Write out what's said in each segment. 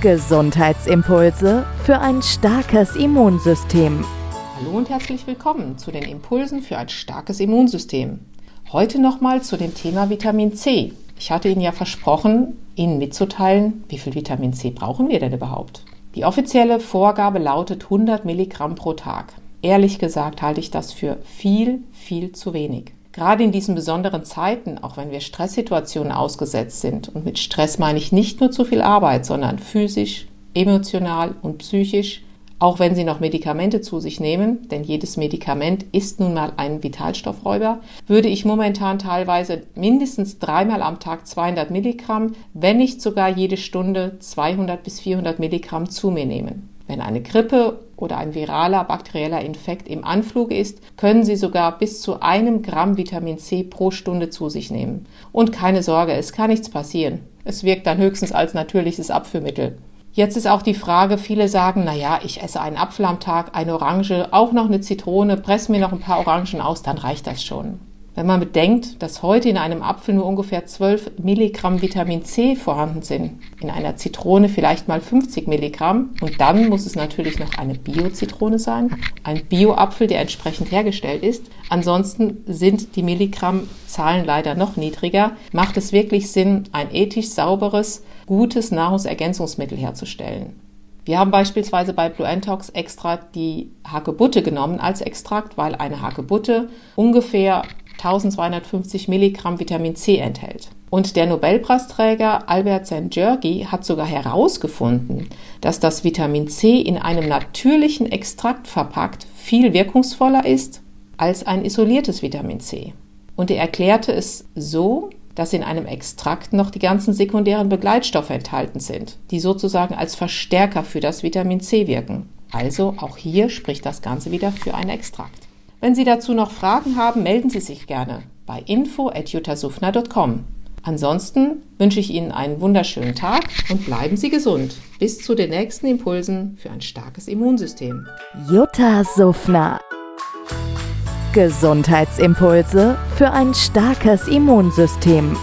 Gesundheitsimpulse für ein starkes Immunsystem. Hallo und herzlich willkommen zu den Impulsen für ein starkes Immunsystem. Heute nochmal zu dem Thema Vitamin C. Ich hatte Ihnen ja versprochen, Ihnen mitzuteilen, wie viel Vitamin C brauchen wir denn überhaupt? Die offizielle Vorgabe lautet 100 Milligramm pro Tag. Ehrlich gesagt halte ich das für viel, viel zu wenig. Gerade in diesen besonderen Zeiten, auch wenn wir Stresssituationen ausgesetzt sind, und mit Stress meine ich nicht nur zu viel Arbeit, sondern physisch, emotional und psychisch, auch wenn Sie noch Medikamente zu sich nehmen, denn jedes Medikament ist nun mal ein Vitalstoffräuber, würde ich momentan teilweise mindestens dreimal am Tag 200 Milligramm, wenn nicht sogar jede Stunde 200 bis 400 Milligramm zu mir nehmen. Wenn eine Grippe oder ein viraler bakterieller Infekt im Anflug ist, können Sie sogar bis zu einem Gramm Vitamin C pro Stunde zu sich nehmen. Und keine Sorge, es kann nichts passieren. Es wirkt dann höchstens als natürliches Abführmittel. Jetzt ist auch die Frage, viele sagen, na ja, ich esse einen Apfel am Tag, eine Orange, auch noch eine Zitrone, presse mir noch ein paar Orangen aus, dann reicht das schon. Wenn man bedenkt, dass heute in einem Apfel nur ungefähr 12 Milligramm Vitamin C vorhanden sind, in einer Zitrone vielleicht mal 50 Milligramm und dann muss es natürlich noch eine Bio-Zitrone sein, ein Bio-Apfel, der entsprechend hergestellt ist. Ansonsten sind die Milligrammzahlen leider noch niedriger. Macht es wirklich Sinn, ein ethisch sauberes, gutes Nahrungsergänzungsmittel herzustellen? Wir haben beispielsweise bei Blue Antox extra die Hagebutte genommen als Extrakt, weil eine Hagebutte ungefähr 1250 Milligramm Vitamin C enthält. Und der Nobelpreisträger Albert Szent-Györgyi hat sogar herausgefunden, dass das Vitamin C in einem natürlichen Extrakt verpackt viel wirkungsvoller ist als ein isoliertes Vitamin C. Und er erklärte es so, dass in einem Extrakt noch die ganzen sekundären Begleitstoffe enthalten sind, die sozusagen als Verstärker für das Vitamin C wirken. Also auch hier spricht das Ganze wieder für einen Extrakt. Wenn Sie dazu noch Fragen haben, melden Sie sich gerne bei info.jutasufner.com. Ansonsten wünsche ich Ihnen einen wunderschönen Tag und bleiben Sie gesund. Bis zu den nächsten Impulsen für ein starkes Immunsystem. Jutta Suffner. Gesundheitsimpulse für ein starkes Immunsystem.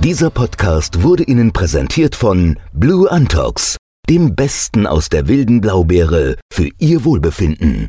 Dieser Podcast wurde Ihnen präsentiert von Blue Antox, dem Besten aus der wilden Blaubeere für Ihr Wohlbefinden.